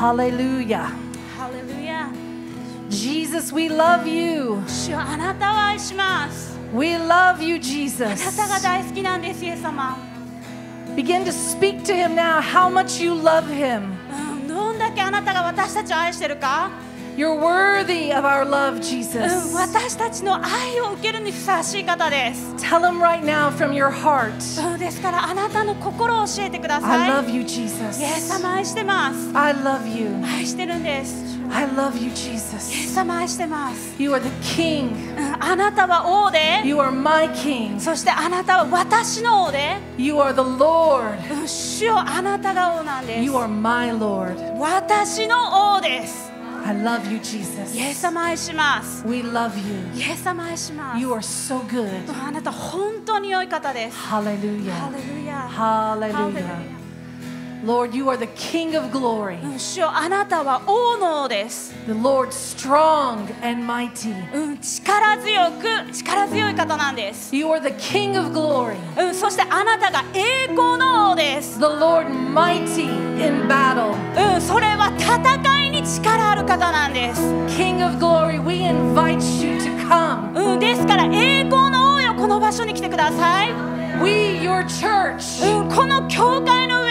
Hallelujah. ハレルヤ Jesus, we love you. 主よあなたを愛します We love you, あ Jesus. なたが大好きなんですイエス様 Begin to speak to him now how much you love him. うんどんだけあなたが私たちを愛してるか You're worthy of our love, うん Jesus. 私たちの愛を受けるにふさわしい方です。 Tell him right now from your heart. うんですからあなたの心を教えてくだ I さい。 love you, Jesus. イエス様愛してます。 I love you. 愛してるんです。 I love you, イエ Jesus. ス様愛してます。 You are the King. うんあなたは王で、 You are my King. そしてあなたは私の王で、 You are the Lord. うん主よあなたが王なんです You。are my Lord. 私の王です。 I love you, イエ Jesus. ス様愛します。 We love you. イエス様愛します。 You are so good. うんあなた本当に良い方です。 Hallelujah. ハレルヤ。 Hallelujah. Lord, you are the King of glory, うん主よあなたは王の王です。the Lord strong and mighty. うん、力強く力強い方なんです、You are the King of glory, うん、そしてあなたが栄光の王です、the Lord mighty in battle. うん、それは戦いに力ある方なんです、King of glory, we invite you to come. うん、ですから栄光の王よこの場所に来てください、We, your church, うん、この教会の上に、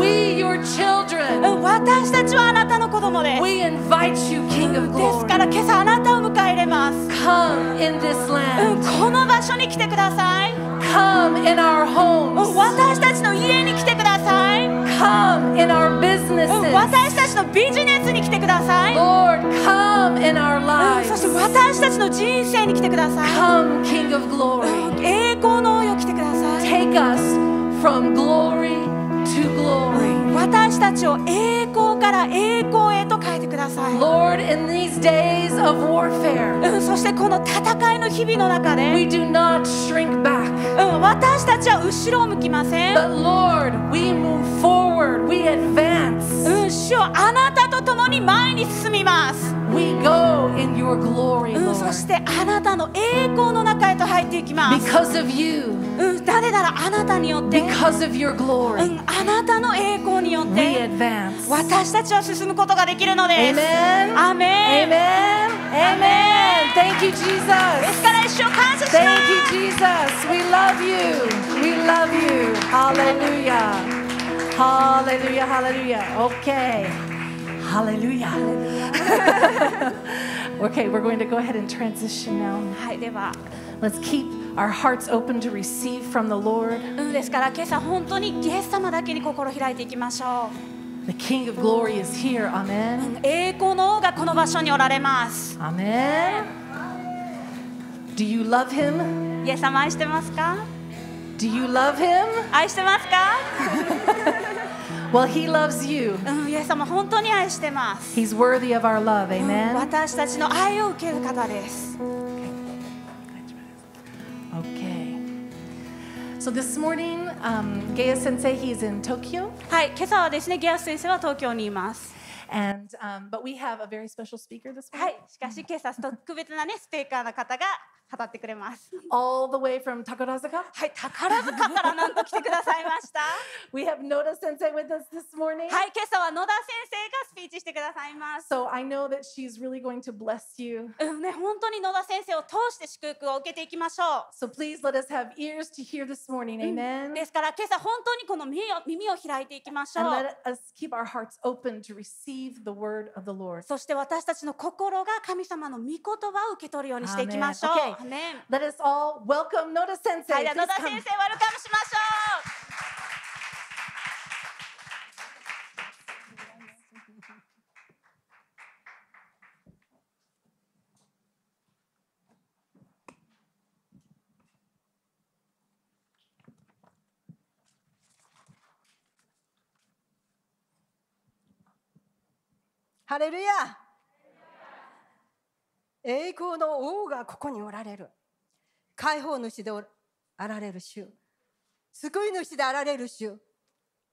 we, your う children, ん、私たちはあなたの子供です we invite you, King of ですから glory. 今朝あなたを迎え入れます、Come in this うん、land. この場所に来てください、Come in our うん homes. 私たちの家に来てください、うん Come in our businesses. 私たちのビジネスに来てください、Lord, come in our うんそして lives. 私たちの人生に来てください Come, King of glory. 栄光の王よ来てください Take us from glory glory. 私たちを栄光から栄光へと変えてください、Lord, in these days of warfare, うん、そしてこの戦いの日々の中で、we do not shrink back. うん、私たちは後ろを向きません、But Lord, we move forward, we advance. うん、主よあなたと共に前に進みます、We go in your glory, うん、そ Lord. してあなたの栄光の中へと入っていきます、Because of you, うん、誰ならあなたによって、because of your う glory, ん、あなたの栄光によっ we て advance. 私たちは進むことができるのです Amen. アーメン Amen. Amen. Thank you, で Jesus. すから一生感謝します Thank you, Jesus. We love you. We love you. Hallelujah. Hallelujah. Hallelujah. Okay. Hallelujah. Okay, we're going to go ahead and transition now. はい、では、Let's keep our hearts open to receive from the Lord. うん、ですから今朝本当にイエス様だけに心を開いていきましょ The King of Glory is here. う、Amen. うん栄光の王がこの場所におられます Amen. Do you love him? イエス様愛してますか Do you love him? 愛してますか、Well, he loves you. うん、イエス様本当に愛してます、 He's worthy of our love. うん Amen. 私たちの愛を受ける方です Okay. So this morning, um, Gaya Sensei, he's in Tokyo, はい、今朝はですねギアス先生は東京にいます and um, but we have a very special speaker this は morning, い、しかし今朝特別なねスピーカーの方が 語ってくれます all the way from Takarazaka. はい、宝塚からなんと来てくださいました We have Noda Sensei with us this morning. はい、今朝は野田先生がスピーチしてくださいます So I know that she's really going to bless you. うんね、本当に野田先生を通して祝福を受けていきましょ So please let us have ears to hear this morning. う。Amen. ですから今朝本当にこの耳を耳を開いていきましょ And う。let us keep our hearts open to receive the word of the Lord. そして私たちの心が神様の御言葉を受け取るようにしていきましょう。Amen. Okay. アーメン Let us all welcome Noda Sensei. はい、では Please 野田先 come. 生、ウェルカムしましょハレルヤ栄光の王がここにおられる。解放主であられる主。救い主であられる主。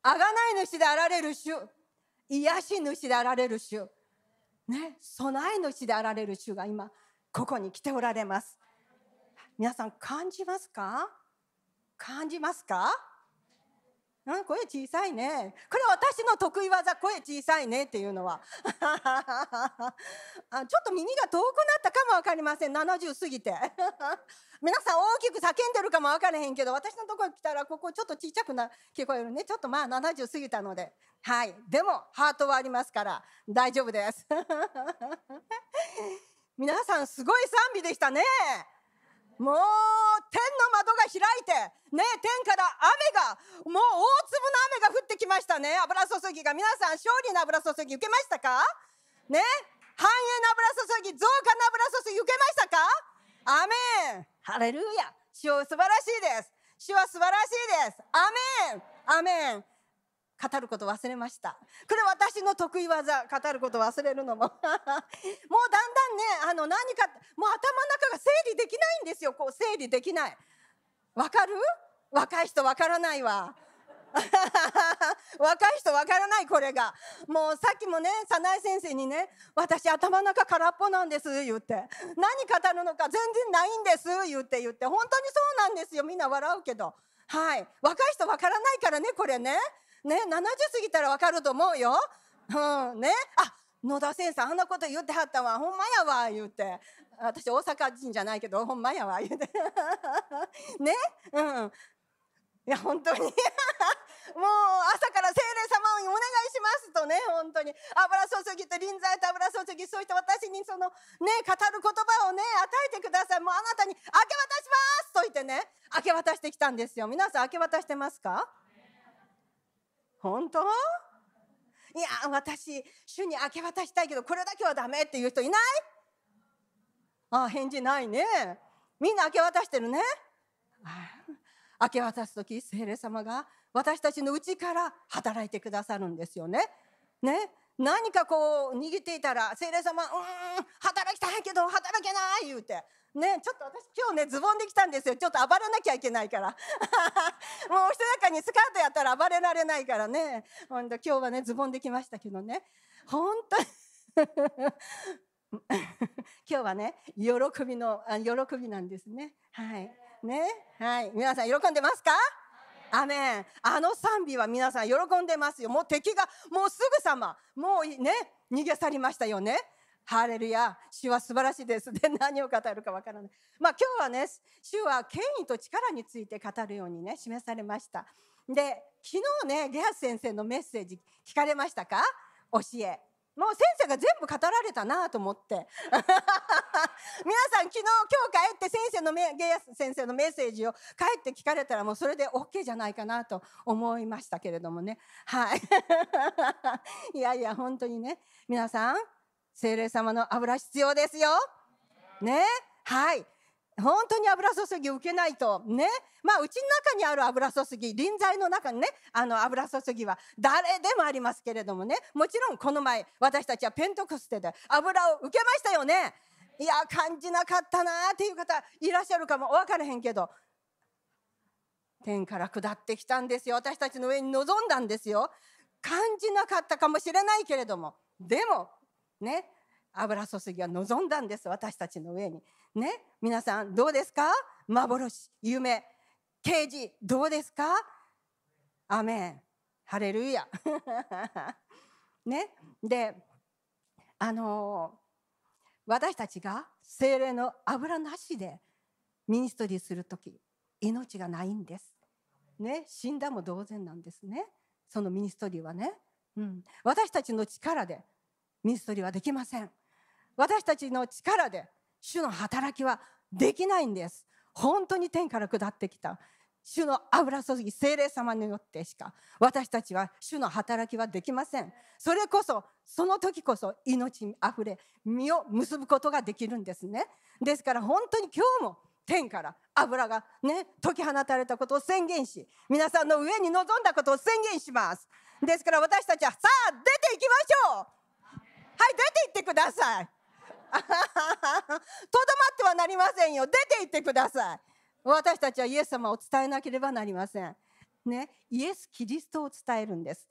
あがない主であられる主。癒し主であられる主。ね備え主であられる主が今ここに来ておられます。皆さん感じますか？感じますか？うん、声小さいね。これ私の得意技、声小さいねっていうのは。あちょっと耳が遠くなったかもわかりません。70過ぎて。皆さん大きく叫んでるかもわからへんけど、私のところ来たらここちょっとちっちゃくな聞こえるね。ちょっとまあ70過ぎたので。はい。でもハートはありますから大丈夫です。皆さんすごい賛美でしたね。もう天の窓が開いて、ね、天から雨が、もう大粒の雨が降ってきましたね。油注ぎが。皆さん、勝利の油注ぎ受けましたか？ね繁栄の油注ぎ、増加の油注ぎ受けましたか？アメンハレルヤ主は素晴らしいです。主は素晴らしいです。アメンアメン語ること忘れました。これ私の得意技、語ること忘れるのも。もうだんだんね、あの何か、もう頭の中が整理できないんですよ。こう整理できない。わかる？若い人わからないわ。若い人わからないこれがもうさっきもね早苗先生にね「私頭の中空っぽなんです」言って「何語るのか全然ないんです」言って言って本当にそうなんですよみんな笑うけどはい若い人わからないからねこれねね70過ぎたらわかると思うよ。うんね。あ野田先生あんなこと言ってはったわ。ほんまやわ言って。私大阪人じゃないけどほんまやわ言うて。ね。うんいや本当に。もう朝から聖霊様にお願いしますとね本当に。油注ぎと臨在と油注ぎそうして私にそのね語る言葉をね与えてください。もうあなたに明け渡しますと言ってね明け渡してきたんですよ。皆さん明け渡してますか？本当？いや私主に明け渡したいけどこれだけはダメっていう人いない？ああ返事ないね。みんな明け渡してるね。明け渡す時聖霊様が私たちの内から働いてくださるんですよね。ね。何かこう握っていたら聖霊様うん働きたいけど働けない言うて。ねちょっと私今日ねズボンできたんですよ。ちょっと暴れなきゃいけないから。もうしとやかにスカートやったら暴れられないからね。ほんと今日はねズボンできましたけどね。本当に。今日はね喜びの喜びなんですね。はい。ね。はい。皆さん喜んでますか？アメン。あの賛美は皆さん喜んでますよ。もう敵がもうすぐさまもうね逃げ去りましたよね。ハレルヤ主は素晴らしいです。で何を語るかわからない。まあ今日はね主は権威と力について語るようにね示されました。で昨日ねゲハス先生のメッセージ聞かれましたか？教え。もう先生が全部語られたなと思って。皆さん昨日今日帰って先生のゲイ先生のメッセージを帰って聞かれたらもうそれで OK じゃないかなと思いましたけれどもね。はい。いやいや本当にね。皆さん精霊様の油必要ですよ。ね。はい。本当に油注ぎ受けないとね。まあうちの中にある油注ぎ臨在の中にねあの油注ぎは誰でもありますけれどもね。もちろんこの前私たちはペントコステで油を受けましたよね。いや感じなかったなっていう方いらっしゃるかも。分からへんけど。天から下ってきたんですよ。私たちの上に臨んだんですよ。感じなかったかもしれないけれども。でもね。油注ぎは望んだんです私たちの上に。ね。皆さんどうですか？幻夢。啓示どうですか？アメン。ハレルヤ。ね。であの私たちが精霊の油なしでミニストリーする時命がないんです。ね。死んだも同然なんですね。そのミニストリーはね、うん、私たちの力でミストリーはできません。私たちの力で主の働きはできないんです。本当に天から下ってきた。主の油注ぎ精霊様によってしか。私たちは主の働きはできません。それこそその時こそ命にあふれ身を結ぶことができるんですね。ですから本当に今日も天から油がね解き放たれたことを宣言し皆さんの上に臨んだことを宣言します。ですから私たちはさあ出ていきましょう。出て行ってください。とどまってはなりませんよ。出て行ってください。私たちはイエス様を伝えなければなりません。ねイエス・キリストを伝えるんです。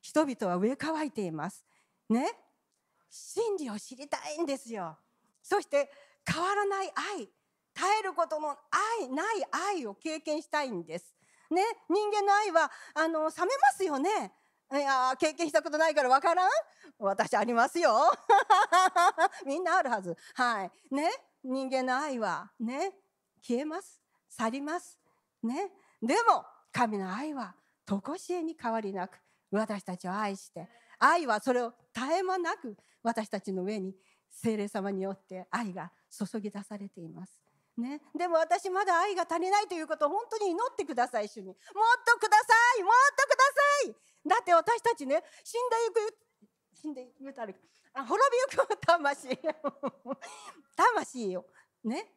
人々は植え乾いています。ね真理を知りたいんですよ。そして変わらない愛耐えることの愛ない愛を経験したいんです。ね、人間の愛はあの冷めますよね。いや経験したことないからわからん？私ありますよ。みんなあるはず。はい。ね、人間の愛はね、消えます。去ります。ね？でも神の愛は常しえに変わりなく私たちを愛して愛はそれを絶え間なく私たちの上に聖霊様によって愛が注ぎ出されています。ね、でも私まだ愛が足りないということを本当に祈ってください主にもっとくださいもっとくださいだって私たちね死んでいく死んでいくたる。あ滅びゆく魂。魂をね。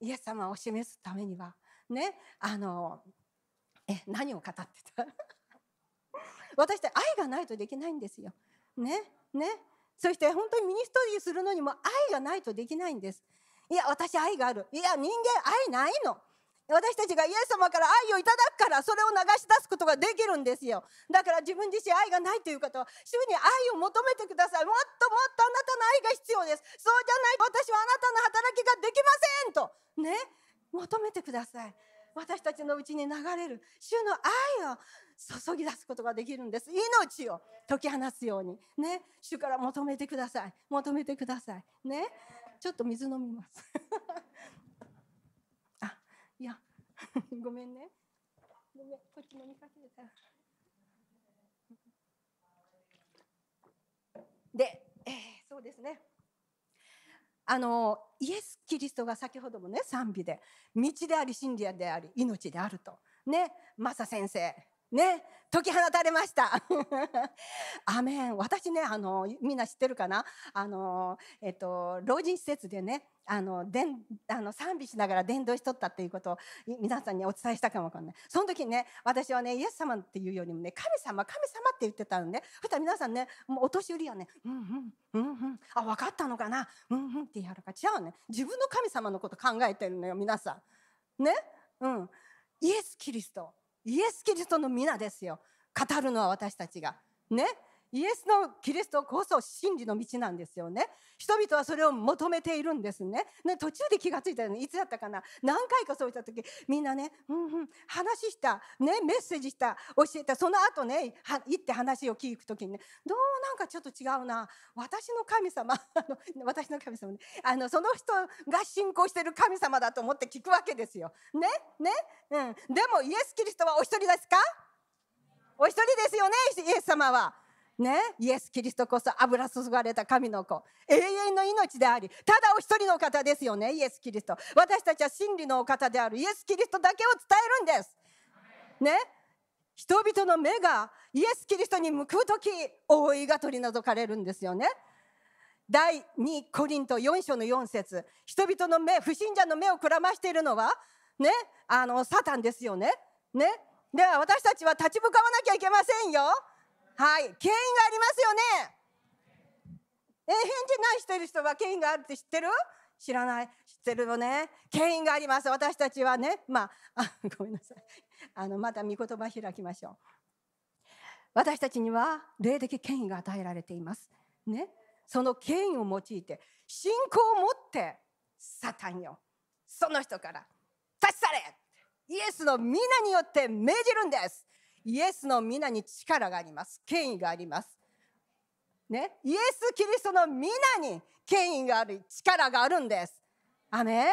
イエス様を示すためには。ね。あのえ何を語ってた？私って愛がないとできないんですよ。ね。ね。そして本当にミニストリーするのにも愛がないとできないんです。いや私愛がある。いや人間愛ないの。私たちがイエス様から愛をいただくからそれを流し出すことができるんですよ。だから自分自身愛がないという方は主に愛を求めてください。もっともっとあなたの愛が必要です。そうじゃないと私はあなたの働きができませんと。ね？求めてください。私たちのうちに流れる主の愛を注ぎ出すことができるんです。命を解き放つように。ね？主から求めてください。求めてください。ね？ちょっと水飲みます。いや ごめんね。ごめんこっち飲みかけたで、えー、そうですね。あのイエス・キリストが先ほどもね賛美で道であり真理であり命であると。ねマサ先生。ね解き放たれました。アメン。私ねあのみんな知ってるかな？あの、えっと、老人施設でねあのでんあの賛美しながら伝道しとったっていうことを皆さんにお伝えしたかもわかんないその時にね私はねイエス様っていうよりもね神様神様って言ってたのねそしたら皆さんねもうお年寄りはねうん。うんうんうんあ分かったのかなうんうんってやるか違うね自分の神様のこと考えてるのよ皆さんねうん。イエス・キリストイエス・キリストの皆ですよ。語るのは私たちがねイエスのキリストこそ真理の道なんですよね。人々はそれを求めているんですね。ね途中で気がついたのいつだったかな？何回かそういった時みんなね、うんうん、話した、ね、メッセージした。教えた。その後ね行って話を聞く時にねどうなんかちょっと違うな。私の神様 私の神様ねあのその人が信仰してる神様だと思って聞くわけですよ。ねね、うん、でもイエス・キリストはお一人ですか？お一人ですよねイエス様は。ね、イエス・キリストこそ油注がれた神の子。永遠の命でありただお一人の方ですよね。イエス・キリスト。私たちは真理のお方である。イエス・キリストだけを伝えるんです。ね。人々の目がイエス・キリストに向く時覆いが取り除かれるんですよね。第2コリント4章の4節。人々の目不信者の目をくらましているのはね。あのサタンですよね。ね。では私たちは立ち向かわなきゃいけませんよ。はい権威がありますよね。え返事ないしてる人は権威があるって知ってる？知らない。知ってるよね。権威があります。私たちはね。まああ ごめんなさい。あのまた御言葉開きましょう。私たちには霊的権威が与えられています。ね。その権威を用いて信仰を持ってサタンよ。その人から立ち去れイエスの皆によって命じるんです。イエスの皆に力があります。権威があります。ね。イエス・キリストの皆に権威がある力があるんです。アメ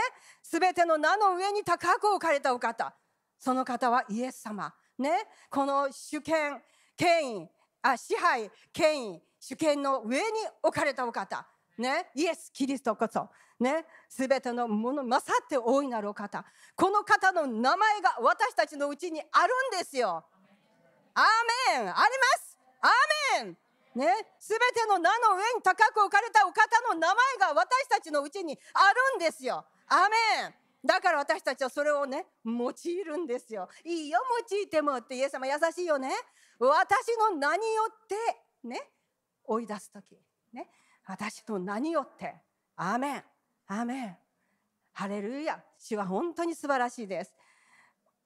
すべての名の上に高く置かれたお方。その方はイエス様。ね。この主権権威あ支配権威主権の上に置かれたお方。ね。イエス・キリストこそ。ね。すべてのもの勝って大いなるお方。この方の名前が私たちのうちにあるんですよ。アーメン。あります。アーメン。ね、すべての名の上に高く置かれたお方の名前が私たちのうちにあるんですよ。アメン。だから私たちはそれをね用いるんですよ。いいよ用いてもって。イエス様優しいよね。私の名によってね。追い出す時。ね。私の名によって。アーメン。アーメン。ハレルヤ。主は本当に素晴らしいです。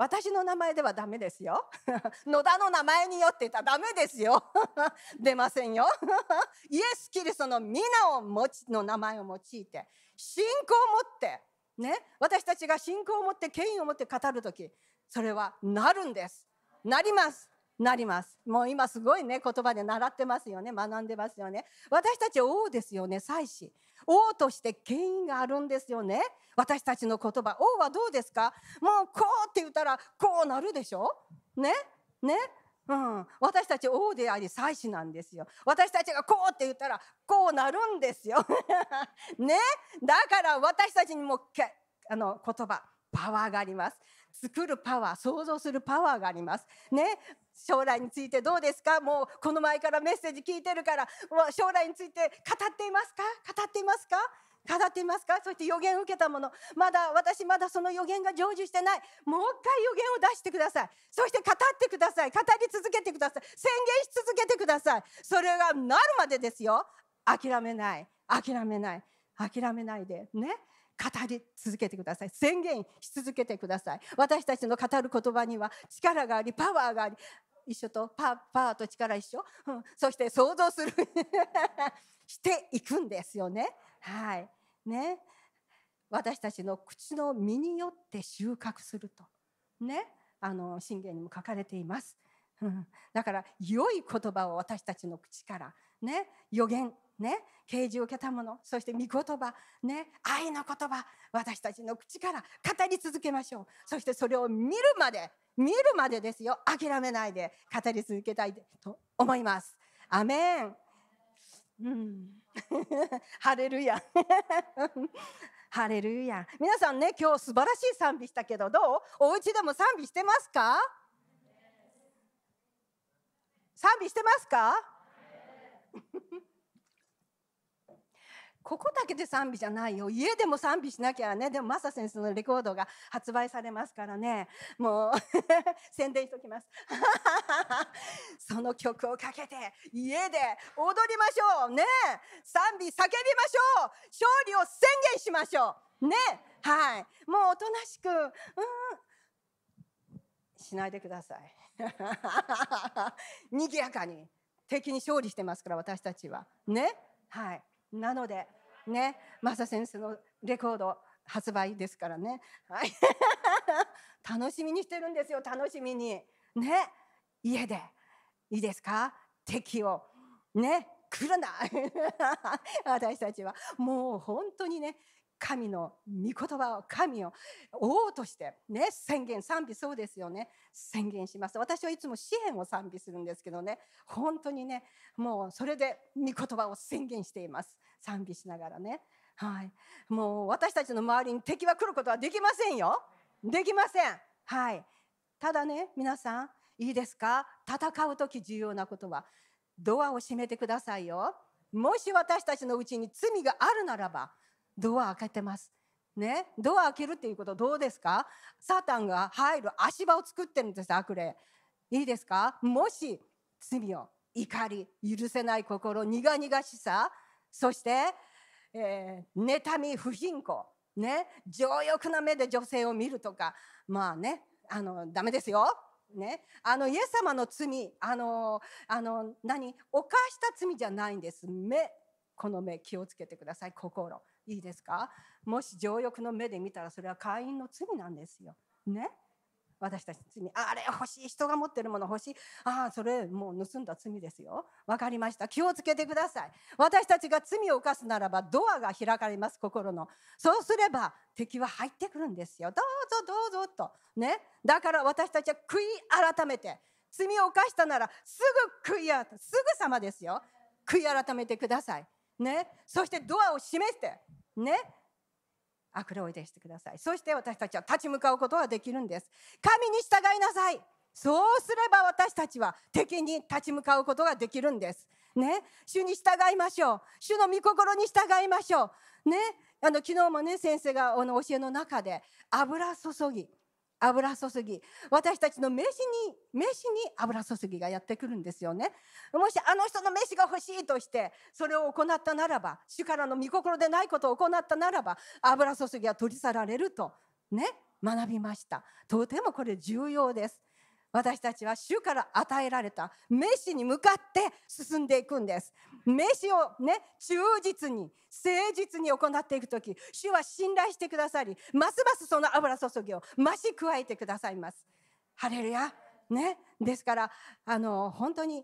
私の名前ではダメですよ。野田の名前によって言ったらダメですよ。出ませんよ。イエス・キリストの皆を持ちの名前を用いて信仰を持ってね私たちが信仰を持って権威を持って語る時それはなるんですなりますなります。もう今すごいね言葉で習ってますよね。学んでますよね。私たち王ですよね祭司王として権威があるんですよね。私たちの言葉。王はどうですか？もうこうって言ったらこうなるでしょ？ね？ね？うん、私たち王であり祭司なんですよ。私たちがこうって言ったらこうなるんですよ。ね？だから私たちにもあの言葉パワーがあります。作るパワー想像するパワーがあります。ね将来についてどうですか？もうこの前からメッセージ聞いてるから将来について語っていますか？語っていますか？語っていますか？そして予言を受けたもの。まだ私まだその予言が成就してない。もう一回予言を出してください。そして語ってください。語り続けてください。宣言し続けてください。それがなるまでですよ。諦めない。諦めない。諦めないで。ね。語り続けてください。宣言し続けてください。私たちの語る言葉には力がありパワーがあり。一緒とパワーと力一緒、うん、そして想像する。していくんですよね。はい。ね。私たちの口の実によって収穫すると。ね。あの信玄にも書かれています、うん、だから良い言葉を私たちの口から。ね。予言。ね。啓示を受けたものそして御言葉ね愛の言葉私たちの口から語り続けましょう。そしてそれを見るまで見るまでですよ。諦めないで語り続けたいと思います。アメン。うん、ハレルヤ。ハレルヤ。皆さんね今日素晴らしい賛美したけどどう？お家でも賛美してますか？賛美してますか？ここだけで賛美じゃないよ。家でも賛美しなきゃね。でもマサ先生のレコードが発売されますからね。もう 宣伝しときます。その曲をかけて家で踊りましょう。ね。賛美叫びましょう。勝利を宣言しましょう。ね。はい。もうおとなしくうん。しないでください。賑やかに敵に勝利してますから私たちは。ね。はい。なのでねマサ先生のレコード発売ですからね、はい、楽しみにしてるんですよ楽しみに。ね家で。いいですか？敵を。ね来るな。私たちは。もう本当にね神の御言葉を神を王としてね宣言賛美そうですよね。宣言します。私はいつも支援を賛美するんですけどね。本当にねもうそれで御言葉を宣言しています。賛美しながらね。はい。もう私たちの周りに敵は来ることはできませんよ。できません。はい。ただね皆さんいいですか？戦う時重要なことは。ドアを閉めてくださいよ。もし私たちのうちに罪があるならばドア開けてます。ね、ドア開けるっていうことどうですか？サタンが入る足場を作ってるんです悪霊。いいですか？もし罪を怒り許せない心苦々しさそして、えー、妬み不貧困ね？情欲な目で女性を見るとかまあねあのダメですよ。ね、あのイエス様の罪あのあの何？犯した罪じゃないんです。目この目気をつけてください心。いいですか？もし情欲の目で見たらそれは会員の罪なんですよ。ね？私たち罪。あれ欲しい人が持ってるもの欲しい。ああそれもう盗んだ罪ですよ。分かりました。気をつけてください。私たちが罪を犯すならばドアが開かれます心の。そうすれば敵は入ってくるんですよ。どうぞどうぞと。ね？だから私たちは悔い改めて罪を犯したならすぐ悔い改すぐさまですよ。悔い改めてください。ね。そしてドアを閉めてね。悪霊を出してください。そして私たちは立ち向かうことができるんです。神に従いなさい。そうすれば私たちは敵に立ち向かうことができるんです。ね。主に従いましょう。主の御心に従いましょう。ね。あの昨日もね先生があの教えの中で油注ぎ油注ぎ。私たちの飯に飯に油注ぎがやってくるんですよね。もしあの人の飯が欲しいとしてそれを行ったならば主からの御心でないことを行ったならば油注ぎは取り去られるとね学びました。とてもこれ重要です。私たちは主から与えられたメシに向かって進んでいくんです。メシをね忠実に誠実に行っていく時主は信頼してくださりますますその油注ぎを増し加えてくださいますハレルヤ。ね。ですから、あの、本当に、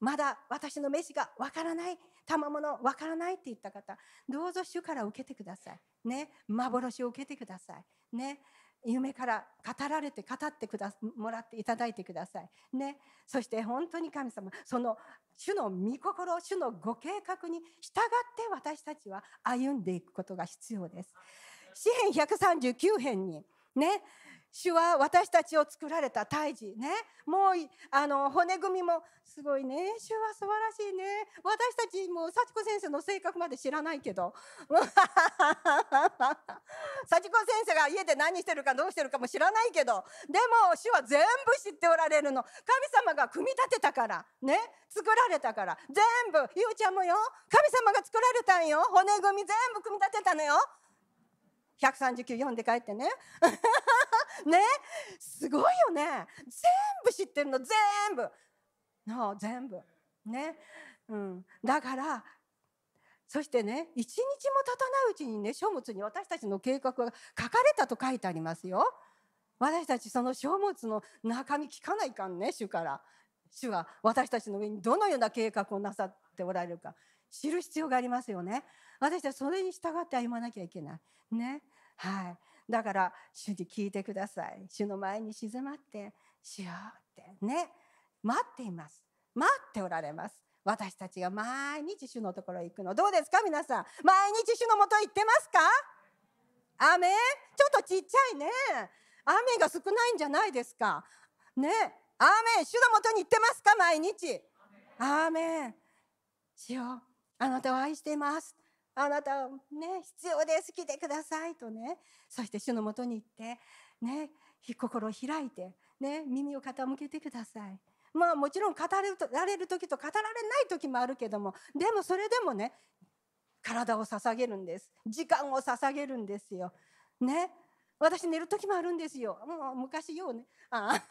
まだ私の飯がわからない、賜物わからないって言った方、どうぞ主から受けてください。ね。幻を受けてください。ね。夢から語られて語ってくだもらっていただいてください。ね。そして本当に神様、その主の御心、主のご計画に従って私たちは歩んでいくことが必要です。詩編139編にね、主は私たちを作られた胎児。ね。もうあの骨組みもすごいね。主は素晴らしいね。私たちも幸子先生の性格まで知らないけど。幸子先生が家で何してるかどうしてるかも知らないけど。でも主は全部知っておられるの。神様が組み立てたから。ね。作られたから。全部。ゆうちゃんもよ。神様が作られたんよ。骨組み全部組み立てたのよ。139読んで帰ってね。ね。すごいよね。全部知ってるの全部。の全部。ね、うん、だからそしてね一日も経たないうちにね書物に私たちの計画が書かれたと書いてありますよ。私たちその書物の中身聞かないかんね主から。主は私たちの上にどのような計画をなさっておられるか。知る必要がありますよね。私たちそれに従って歩まなきゃいけない。ね。はい。だから主に聞いてください。主の前に静まってしようって。ね。待っています。待っておられます。私たちが毎日主のところへ行くの。どうですか？皆さん。毎日主のもと行ってますか？雨？ちょっとちっちゃいね。雨が少ないんじゃないですか？ね。雨？主のもとに行ってますか？毎日。雨。主よあなたを愛しています。あなたね必要です。来てくださいとねそして主のもとに行ってね心を開いてね耳を傾けてください。まあもちろん語られる時と語られない時もあるけどもでもそれでもね体を捧げるんです。時間を捧げるんですよ。ね私寝る時もあるんですよ。もう昔ようね。ああ。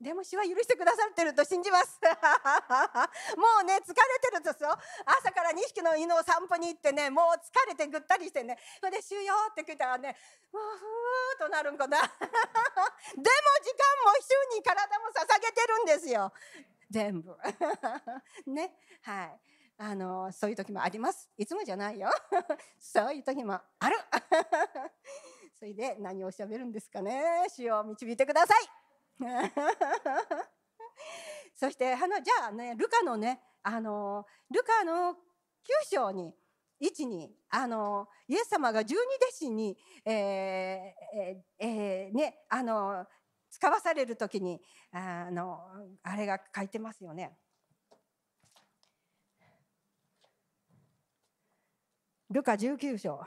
でも主は許してくださってると信じます。もうね疲れてるんですよ。朝から2匹の犬を散歩に行ってねもう疲れてぐったりしてね。それで「主よ」って聞いたらねもうふーっとなるんかな。でも時間も主に体も捧げてるんですよ。全部。ね。はい。あのそういう時もあります。いつもじゃないよ。そういう時もある。それで何をしゃべるんですかね。主を導いてください。そしてあのじゃあねルカのねあのルカの9章に1にあのイエス様が十二弟子に、ええーえー、ねあの使わされる時にあのあれが書いてますよね。ルカ19章。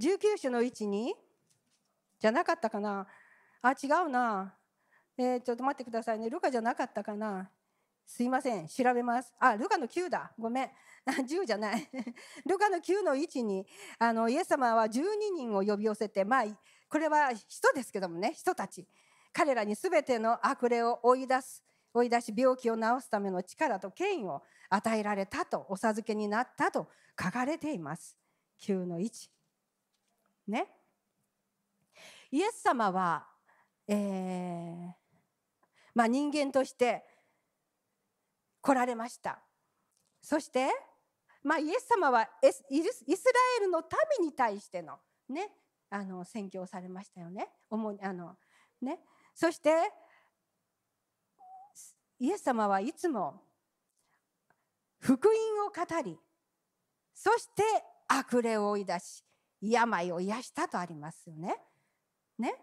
19章の位置にじゃなかったかな？あ違うな、えー、ちょっと待ってくださいね。ルカじゃなかったかな？すいません。調べます。あルカの9だ。ごめん。10じゃない。ルカの9の位置にあのイエス様は12人を呼び寄せてまあこれは人ですけどもね。人たち。彼らに全ての悪霊を追い出す。追い出し病気を治すための力と権威を与えられたとお授けになったと書かれています。9の1ね。イエス様は、えーまあ、人間として来られました。そして、まあ、イエス様はイスラエルの民に対しての,、ね、あの宣教をされましたよね。主にあのね。そしてイエス様はいつも福音を語りそして悪霊を追い出し病を癒したとありますよね。ね。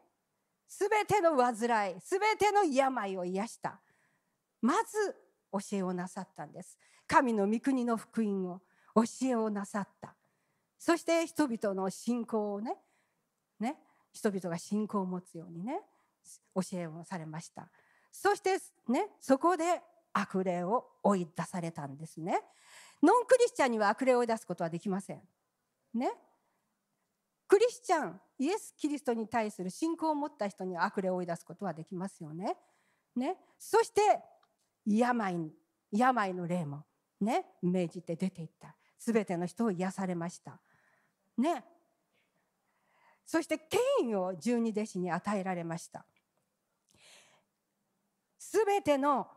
すべての患い、すべての病を癒した。まず教えをなさったんです。神の御国の福音を教えをなさった。そして人々の信仰をね、ね、人々が信仰を持つようにね、教えをされました。そしてね、そこで悪霊を追い出されたんですね。ノンクリスチャンには悪霊を追い出すことはできません。ね。クリスチャンイエス・キリストに対する信仰を持った人に悪霊を追い出すことはできますよね。ね、そして病病の霊もね命じて出ていった。全ての人を癒されました。ね。そして権威を十二弟子に与えられました。全ての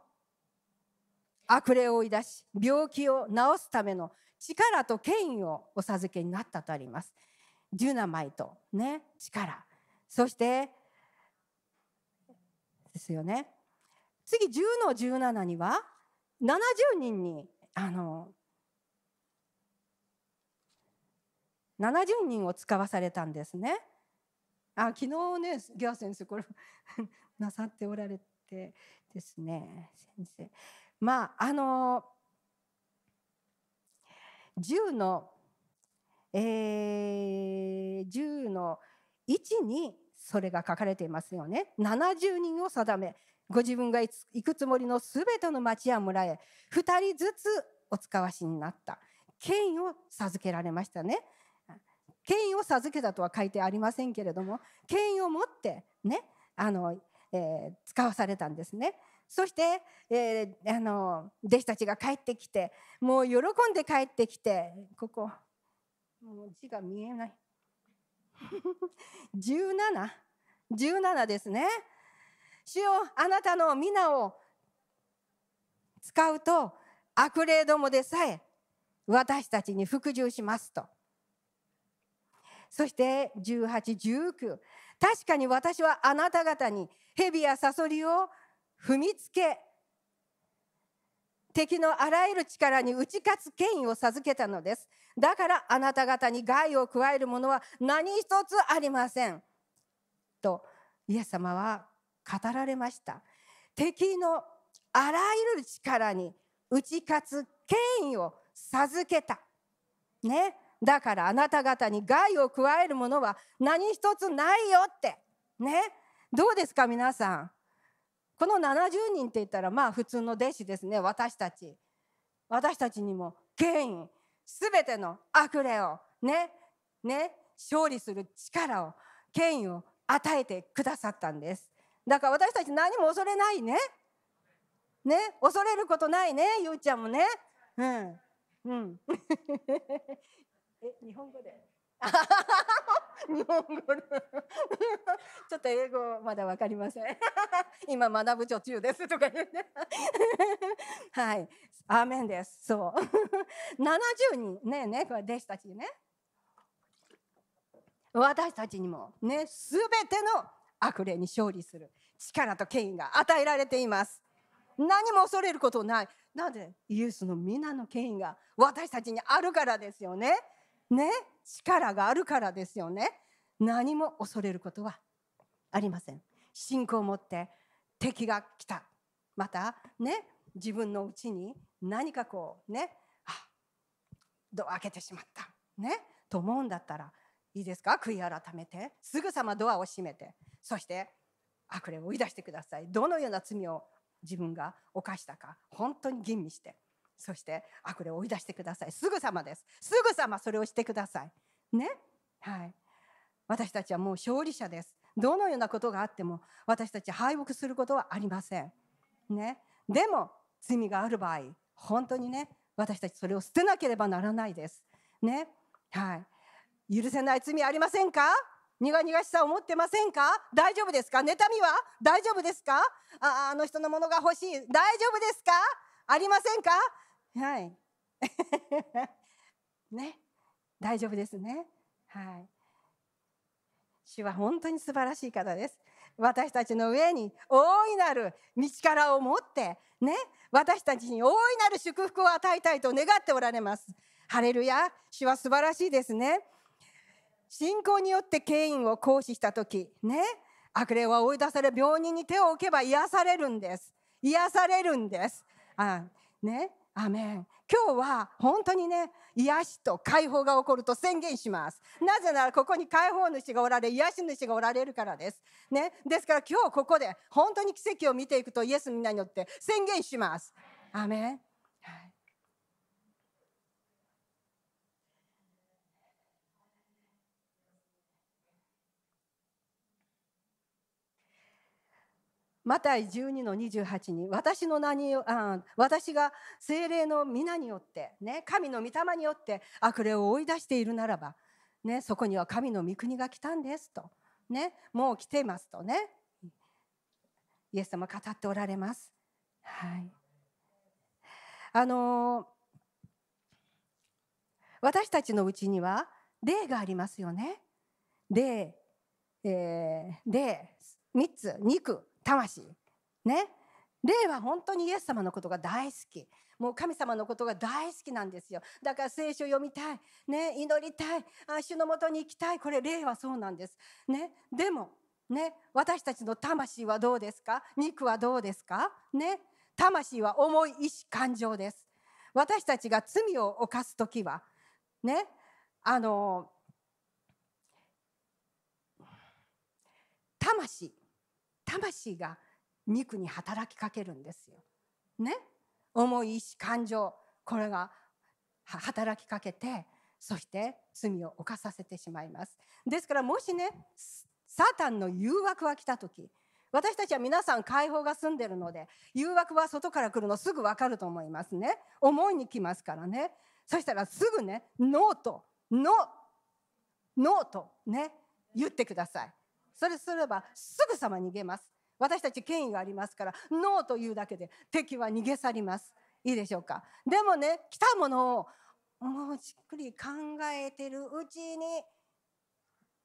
悪霊を追い出し病気を治すための力と権威をお授けになったとあります。デュナマイトね力。そしてですよね。次10の17には70人にあの70人を使わされたんですね。あ昨日ねギャー先生これ なさっておられてですね先生。まああの10の、えー、10の1にそれが書かれていますよね。70人を定めご自分が行くつもりのすべての町や村へ2人ずつお使わしになった権威を授けられましたね。権威を授けたとは書いてありませんけれども権威を持ってねあの、えー、使わされたんですね。そして、えー、あの弟子たちが帰ってきてもう喜んで帰ってきてここもう字が見えない1717ですね。主よあなたの皆を使うと悪霊どもでさえ私たちに服従しますと。そして1819確かに私はあなた方に蛇やサソリを踏みつけ敵のあらゆる力に打ち勝つ権威を授けたのです。だからあなた方に害を加えるものは何一つありません。とイエス様は語られました。敵のあらゆる力に打ち勝つ権威を授けた。ね。だからあなた方に害を加えるものは何一つないよって。ね。どうですか皆さん？この70人って言ったらまあ普通の弟子ですね私たち私たちにも権威全ての悪霊をねね勝利する力を権威を与えてくださったんですだから私たち何も恐れないね。ね、恐れることないね、ゆうちゃんもね。うん。うん。え、日本語で。日本語。ちょっと英語まだわかりません。今学ぶ途中ですとか言って。はい。アーメンです。そう。70人ねね、これ弟子たちね。私たちにもね、すべての悪霊に勝利する力と権威が与えられています何も恐れることないなぜイエスの皆の権威が私たちにあるからですよねね力があるからですよね。何も恐れることはありません。信仰を持って敵が来た。またね自分のうちに何かこうねあドア開けてしまった。ねと思うんだったらいいですか？悔い改めて。すぐさまドアを閉めて。そして悪霊を追い出してください。どのような罪を自分が犯したか本当に吟味して。そして悪霊を追い出してください。すぐさまです。すぐさまそれをしてくださいね。はい。私たちはもう勝利者です。どのようなことがあっても私たち敗北することはありません。ね。でも罪がある場合本当にね私たちそれを捨てなければならないです。ね。はい。許せない罪ありませんか？苦々しさを持ってませんか？大丈夫ですか？妬みは？大丈夫ですか？ああの人のものが欲しい。大丈夫ですか？ありませんか？はい。ね。大丈夫ですね。はい。主は本当に素晴らしい方です。私たちの上に大いなる道からを持ってね。私たちに大いなる祝福を与えたいと願っておられます。ハレルヤ。主は素晴らしいですね。信仰によって権威を行使した時ね。悪霊は追い出され病人に手を置けば癒されるんです。癒されるんです。あね。アメン。今日は本当にね癒しと解放が起こると宣言します。なぜならここに解放主がおられ癒し主がおられるからです。ね。ですから今日ここで本当に奇跡を見ていくとイエスみんなによって宣言します。アメン。マタイ12の28に私の名にあ私が精霊の皆によってね神の御霊によって悪霊を追い出しているならばねそこには神の御国が来たんですとねもう来ていますとね。イエス様語っておられます。はい。あの私たちのうちには霊がありますよね。霊、えー、霊。3つ。肉。魂。ね。霊は本当にイエス様のことが大好き。もう神様のことが大好きなんですよ。だから聖書を読みたい、ね、祈りたい。あ主のもとに行きたい。これ霊はそうなんです、ね、でも、ね、私たちの魂はどうですか？肉はどうですか、ね、魂は重い意志感情です。私たちが罪を犯す時はね。あの魂。魂が肉に働きかけるんですよ。ね？重い意志感情。これが働きかけてそして罪を犯させてしまいます。ですからもしねサタンの誘惑が来た時私たちは皆さん解放が済んでるので誘惑は外から来るのすぐ分かると思いますね。思いに来ますからね。そしたらすぐねノーとノーノーとね言ってください。それすればすぐさま逃げます。私たち権威がありますからノーというだけで敵は逃げ去ります。いいでしょうか？でもね来たものをもうじっくり考えてるうちに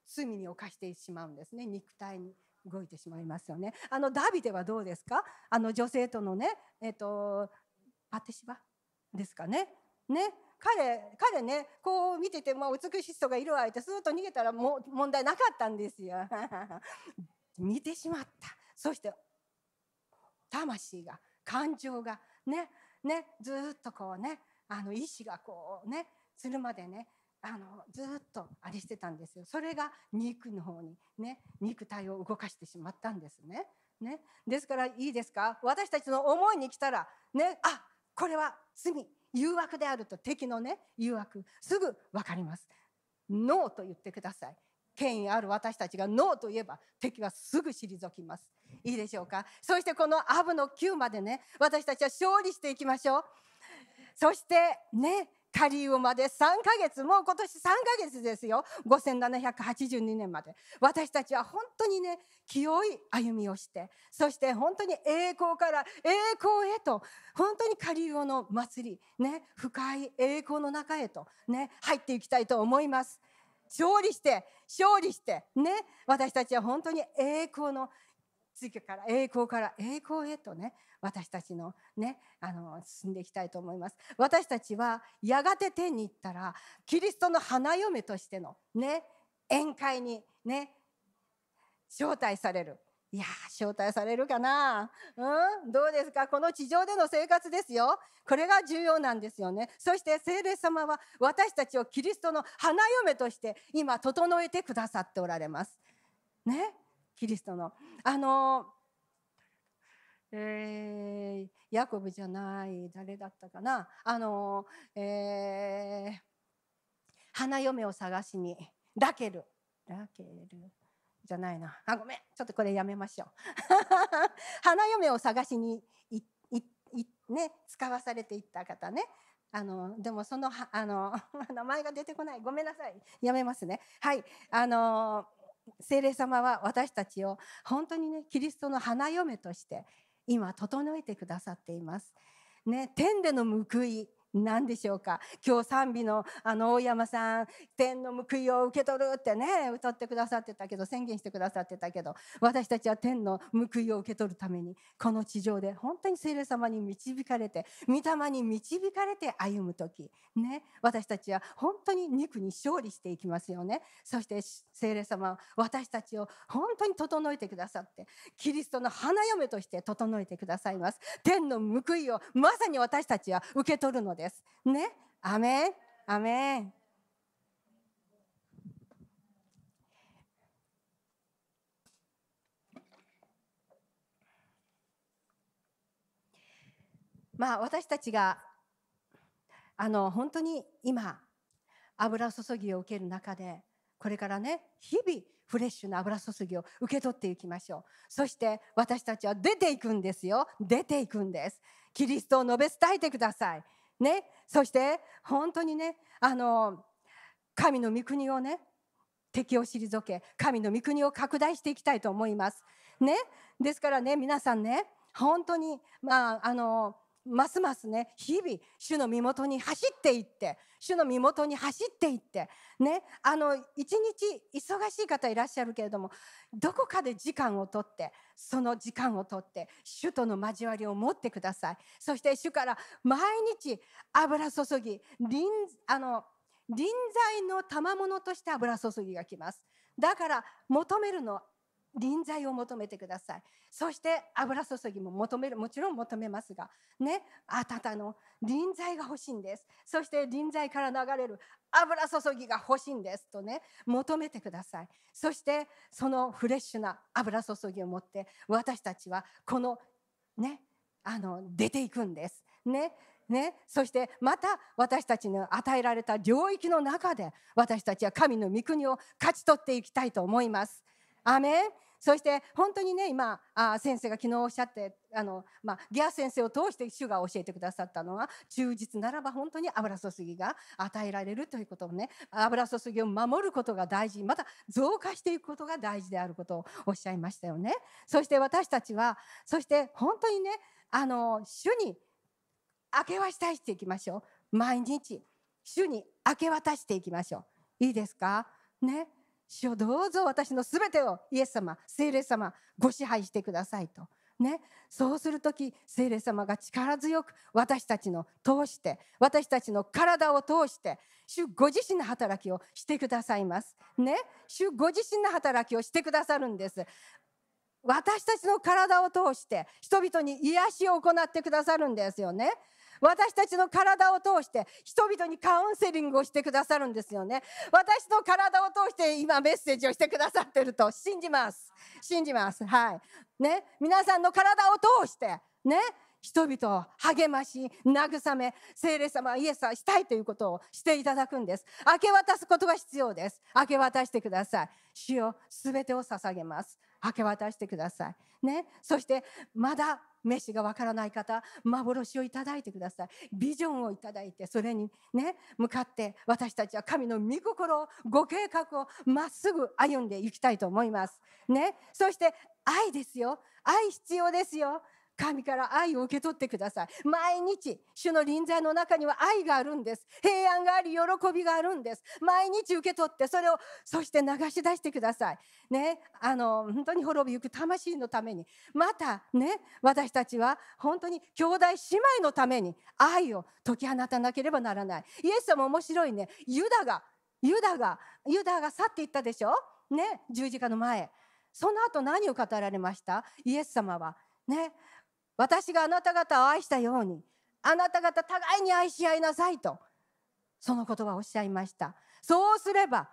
罪に犯してしまうんですね。肉体に動いてしまいますよね。あのダビデはどうですか？あの女性とのねえっ、とパテシバですかね？ね？彼彼ねこう見てても美しい人がいるわってスーッと逃げたらも問題なかったんですよ。見てしまった。そして魂が感情がねねずっとこうねあの意志がこうねするまでねあのずっとあれしてたんですよ。それが肉の方にね肉体を動かしてしまったんですね。ね。ですからいいですか？私たちの思いに来たらねあこれは罪。誘惑であると敵のね誘惑すぐ分かります。ノーと言ってください。権威ある私たちがノーと言えば敵はすぐ退きます。いいでしょうか？そしてこのアブの9までね私たちは勝利していきましょう。そしてねカリウまで3ヶ月もう今年3ヶ月ですよ。5782年まで。私たちは本当にね清い歩みをしてそして本当に栄光から栄光へと本当にカリウの祭りね深い栄光の中へとね入っていきたいと思います。勝利して勝利してね私たちは本当に栄光の次から栄光から栄光へとね私たちのねあの進んでいきたいと思います。私たちはやがて天に行ったらキリストの花嫁としてのね宴会にね招待される。いや招待されるかな。うんどうですか？この地上での生活ですよ。これが重要なんですよね。そして聖霊様は私たちをキリストの花嫁として今整えてくださっておられます。ねキリストの。あのえー、ヤコブじゃない誰だったかな。あの、えー、花嫁を探しに。ラケル。ラケルじゃないな。あごめん。ちょっとこれやめましょう。花嫁を探しにいいいね使わされていった方ね。あのでもそのあの 名前が出てこない。ごめんなさい。やめますね。はい。あの聖霊様は私たちを本当にねキリストの花嫁として今整えてくださっています。ね、天での報い何でしょうか。今日賛美のあの大山さん天の報いを受け取るってね歌ってくださってたけど宣言してくださってたけど私たちは天の報いを受け取るためにこの地上で本当に聖霊様に導かれて御霊に導かれて歩む時ね私たちは本当に肉に勝利していきますよね。そして聖霊様は私たちを本当に整えてくださってキリストの花嫁として整えてくださいます。天の報いをまさに私たちは受け取るのです。ね。アメン。アメン。まあ私たちがあの本当に今油注ぎを受ける中でこれからね日々フレッシュな油注ぎを受け取っていきましょうそして私たちは出ていくんですよ出ていくんですキリストを述べ伝えてくださいね。そして本当にねあの神の御国をね敵を退け神の御国を拡大していきたいと思います。ね。ですからね皆さんね本当にまああのますますね日々主の身元に走っていって主の身元に走っていってねあの一日忙しい方いらっしゃるけれどもどこかで時間をとってその時間をとって主との交わりを持ってください。そして主から毎日油注ぎ臨あの臨在の賜物として油注ぎが来ます。だから求めるの臨在を求めてください。そして油注ぎも求めるもちろん求めますがねあなたの臨在が欲しいんです。そして臨在から流れる油注ぎが欲しいんですとね求めてください。そしてそのフレッシュな油注ぎを持って私たちはこのねあの出ていくんです。ねね、そしてまた私たちに与えられた領域の中で私たちは神の御国を勝ち取っていきたいと思います。アメン。そして本当にね今あ先生が昨日おっしゃってあの、まあ、ギア先生を通して主が教えてくださったのは忠実ならば本当に油注ぎが与えられるということをね油注ぎを守ることが大事また増加していくことが大事であることをおっしゃいましたよね。そして私たちはそして本当にねあの主に明け渡していきましょう。毎日主に明け渡していきましょう。いいですか？ね。主をどうぞ私のすべてをイエス様聖霊様ご支配してくださいと。ね、そうする時聖霊様が力強く私たちの通して私たちの体を通して主ご自身の働きをしてくださいます。ね、主ご自身の働きをしてくださるんです。私たちの体を通して人々に癒しを行ってくださるんですよね。私たちの体を通して人々にカウンセリングをしてくださるんですよね。私の体を通して今メッセージをしてくださってると信じます。信じます。はい。ね。皆さんの体を通してね。人々を励まし慰め聖霊様イエスはしたいということをしていただくんです。明け渡すことが必要です。明け渡してください。主よ全てを捧げます。明け渡してください。ね。そしてまだ飯がわからない方幻をいただいてください。ビジョンをいただいてそれにね向かって私たちは神の御心をご計画をまっすぐ歩んでいきたいと思います。ね。そして愛ですよ。愛必要ですよ。神から愛を受け取ってください。毎日主の臨在の中には愛があるんです。平安があり喜びがあるんです。毎日受け取ってそれをそして流し出してください。ねあの本当に滅びゆく魂のために。またね私たちは本当に兄弟姉妹のために愛を解き放たなければならない。イエス様面白いね。ユダがユダがユダが去っていったでしょ？ね十字架の前。その後何を語られました？イエス様は。ね私があなた方を愛したようにあなた方互いに愛し合いなさいとその言葉をおっしゃいました。そうすれば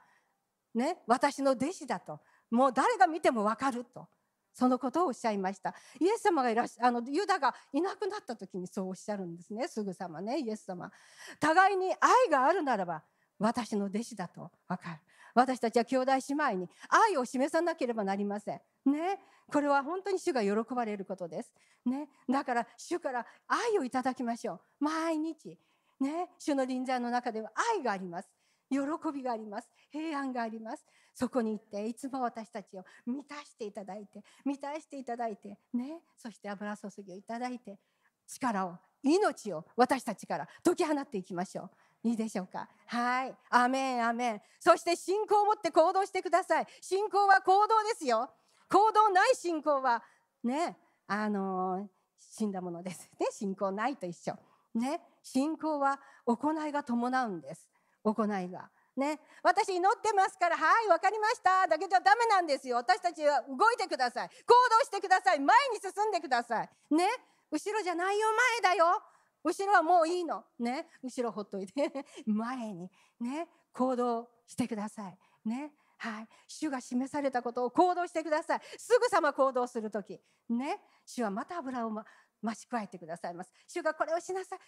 ね私の弟子だともう誰が見ても分かるとそのことをおっしゃいました。イエス様がいらっしゃあのユダがいなくなった時にそうおっしゃるんですね。すぐさまねイエス様。互いに愛があるならば私の弟子だと分かる。私たちは兄弟姉妹に愛を示さなければなりませんねこれは本当に主が喜ばれることです。ね、だから主から愛をいただきましょう。毎日。ね、主の臨在の中では愛があります。喜びがあります。平安があります。そこに行っていつも私たちを満たしていただいて、満たしていただいて、ね、そして油注ぎをいただいて、力を、命を私たちから解き放っていきましょう。いいでしょうか？はい。アメン、アメン。そして信仰を持って行動してください。信仰は行動ですよ。行動ない信仰はねあの死んだものです。ね信仰ないと一緒。ね信仰は行いが伴うんです。行いが。ね私祈ってますからはい分かりました。だけじゃダメなんですよ。私たちは動いてください。行動してください。前に進んでください。ね後ろじゃないよ前だよ。後ろはもういいの。ね。後ろほっといて。前にね行動してください。ね。はい、主が示されたことを行動してください。すぐさま行動するとき、ね、主はまた油を、ま、増し加えてくださいます。主がこれをしなさい。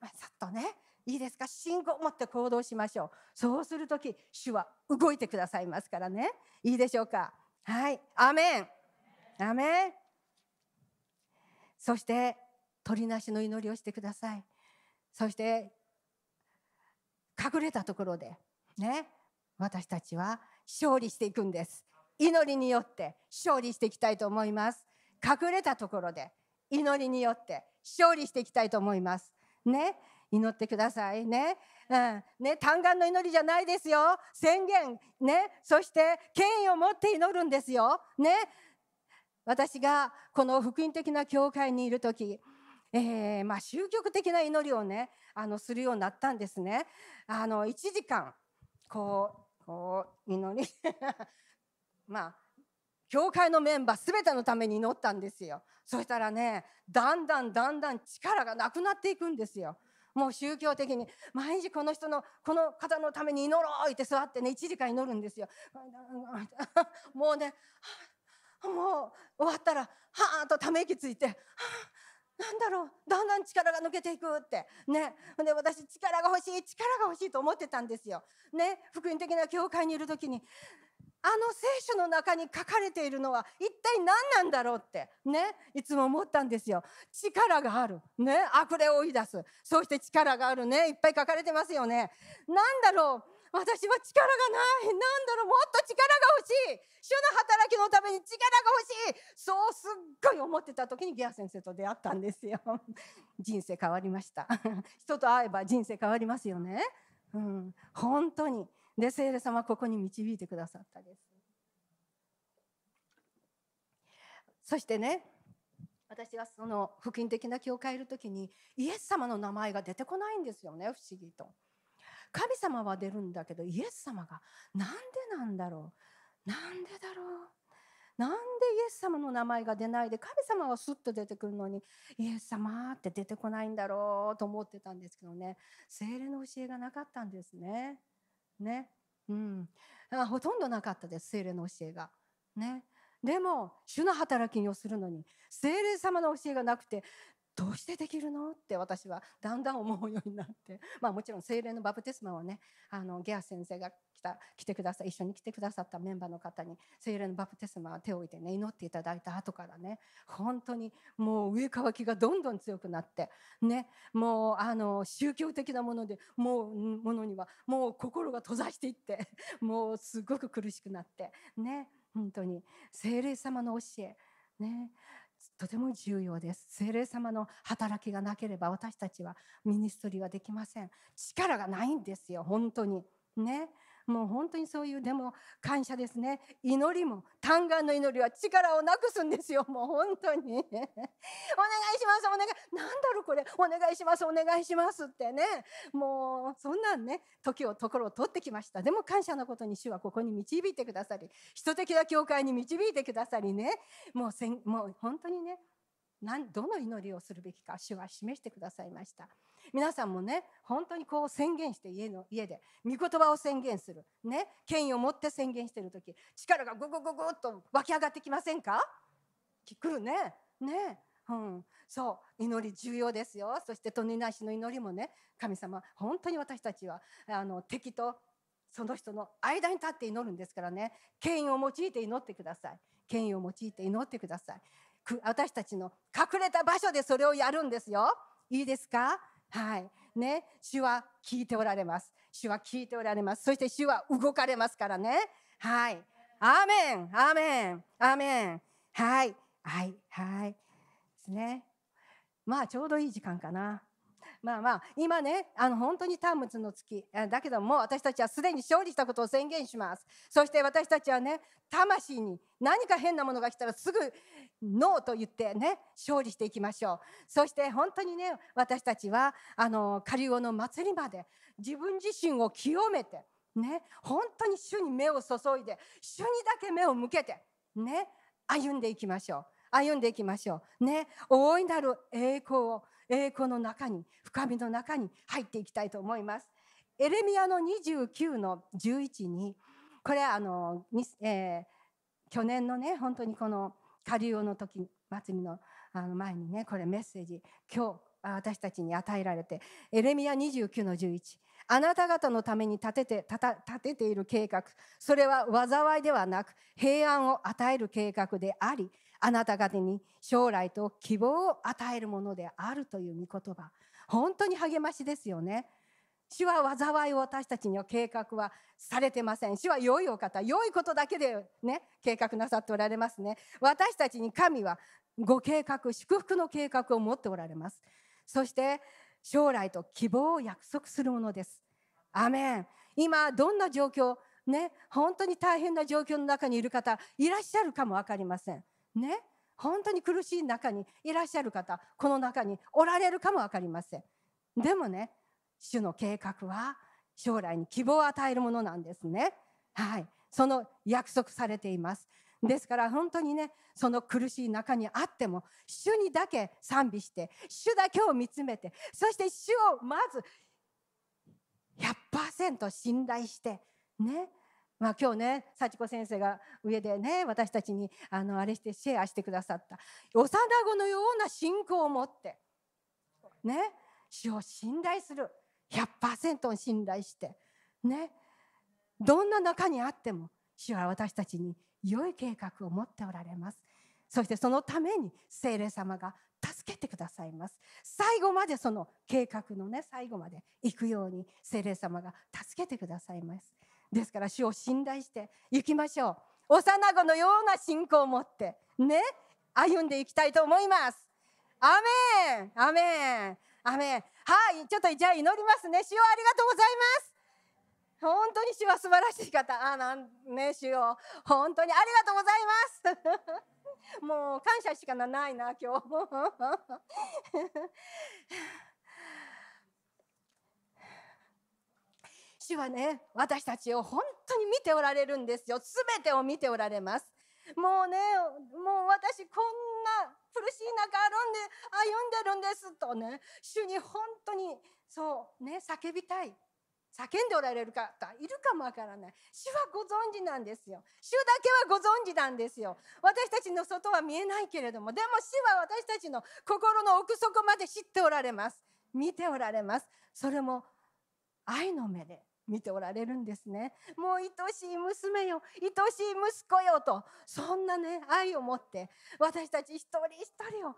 はい、さっとね、いいですか？信仰を持って行動しましょう。そうするとき主は動いてくださいますからね。いいでしょうか？はい。アメン。アメン。そして鳥なしの祈りをしてくださいそして隠れたところでね私たちは勝利していくんです祈りによって勝利していきたいと思います隠れたところで祈りによって勝利していきたいと思いますね祈ってくださいね。うん、ね、単眼の祈りじゃないですよ。宣言、ね、そして権威を持って祈るんですよ。ね。私がこの福音的な教会にいる時、えー、まあ宗教的な祈りをね、あのするようになったんですね。あの1時間こうこう祈り まあ教会のメンバー全てのために祈ったんですよ。そしたらね、だんだんだんだん力がなくなっていくんですよ。もう宗教的に毎日この人のこの方のために祈ろうって座ってね1時間祈るんですよ。もうねもう終わったらはーっとため息ついて、は、なんだろうだんだん力が抜けていくって。ね。で私力が欲しい力が欲しいと思ってたんですよ。ね。福音的な教会にいる時にあの聖書の中に書かれているのは一体何なんだろうって。ね。いつも思ったんですよ。力がある。ね。悪霊を追い出す。そして力があるね。いっぱい書かれてますよね。何だろう。私は力がない。何だろうもっと力が欲しい。主の働きのために力が欲しい。そうすっごい思ってた時にギア先生と出会ったんですよ。人生変わりました。人と会えば人生変わりますよね。うん。本当に。で聖霊様ここに導いてくださったです。そしてね私はその福音的な教会いる時にイエス様の名前が出てこないんですよね不思議と。神様は出るんだけどイエス様がなんでなんだろう？なんでだろう？なんでイエス様の名前が出ないで神様はスッと出てくるのにイエス様って出てこないんだろうと思ってたんですけどね精霊の教えがなかったんですね。ね。うん。ほとんどなかったです、精霊の教えが。ね。でも、主の働きをするのに、精霊様の教えがなくて、どうしてできるの？って私はだんだん思うようになって、まあ、もちろん精霊のバプテスマはねあのゲア先生が来た来てくださ一緒に来てくださったメンバーの方に精霊のバプテスマは手を置いてね祈っていただいた後からね本当にもう上乾きがどんどん強くなってねもうあの宗教的なものでもうものにはもう心が閉ざしていって もうすごく苦しくなってね本当に精霊様の教えねとても重要です。精霊様の働きがなければ私たちはミニストリーはできません。力がないんですよ、本当に。ね。もう本当にそういうでも感謝ですね。祈りも単眼の祈りは力をなくすんですよ。もう本当に。お願いしますお願い。なんだろうこれ。お願いしますお願いしますってね。もうそんなんね時をところを取ってきました。でも感謝のことに主はここに導いてくださり人的な教会に導いてくださりね。もうせんもう本当にね何どの祈りをするべきか主は示してくださいました。皆さんもね本当にこう宣言して家の家で御言葉を宣言する。ね権威を持って宣言してる時力がググググっと湧き上がってきませんか？来るね。ね。うん、そう。祈り重要ですよ。そして鳥なしの祈りもね神様本当に私たちはあの敵とその人の間に立って祈るんですからね。権威を用いて祈ってください。権威を用いて祈ってください。私たちの隠れた場所でそれをやるんですよ。いいですか？はい。ね。主は聞いておられます。主は聞いておられます。そして主は動かれますからね。はい。アーメンアーメンアーメンはい。はい。はい。ですね。まあ、ちょうどいい時間かな。まあまあ今ねあの本当に短物の月だけども私たちはすでに勝利したことを宣言しますそして私たちはね魂に何か変なものが来たらすぐノーと言ってね勝利していきましょう。そして本当にね私たちはあのカリオの祭りまで自分自身を清めてね本当に主に目を注いで主にだけ目を向けてね歩んでいきましょう。歩んでいきましょう。ね大いなる栄光を栄光の中に深みの中に入っていきたいと思います。エレミアの29の11にこれあの、えー、去年のね本当にこの下流の時祭りのあの前にねこれメッセージ今日私たちに与えられてエレミヤ29の11あなた方のために立てて立た立てている計画それは災いではなく平安を与える計画でありあなた方に将来と希望を与えるものであるという御言葉本当に励ましですよね。主は災いを私たちには計画はされてません。主は良いお方、良いことだけでね、計画なさっておられますね。私たちに神はご計画、祝福の計画を持っておられます。そして将来と希望を約束するものです。アメン。今どんな状況、ね、本当に大変な状況の中にいる方いらっしゃるかも分かりません。ね、本当に苦しい中にいらっしゃる方この中におられるかも分かりません。でもね主の計画は将来に希望を与えるものなんですね。はい、その約束されています。ですから本当にねその苦しい中にあっても主にだけ賛美して主だけを見つめてそして主をまず100%信頼してねまあ、今日ね幸子先生が上でね私たちにあのあれしてシェアしてくださった幼子のような信仰を持ってね主を信頼する100%信頼してね。どんな中にあっても主は私たちに良い計画を持っておられます。そしてそのために聖霊様が助けてくださいます。最後までその計画のね最後まで行くように聖霊様が助けてくださいます。ですから主を信頼して行きましょう。幼子のような信仰を持ってね。歩んでいきたいと思います。アメンアメンアメン。はいちょっとじゃあ祈りますね。主よありがとうございます。本当に主は素晴らしい方。あなんね主よ本当にありがとうございます。もう感謝しかないな今日。主はね私たちを本当に見ておられるんですよ。全てを見ておられます。もうねもう私こんな苦しい中歩んで歩んでるんですとね主に本当にそうね叫びたい。叫んでおられる方いるかもわからない。主はご存知なんですよ。主だけはご存知なんですよ。私たちの外は見えないけれどもでも主は私たちの心の奥底まで知っておられます。見ておられます。それも愛の目で。見ておられるんですね。もう愛しい娘よ愛しい息子よとそんなね愛を持って私たち一人一人を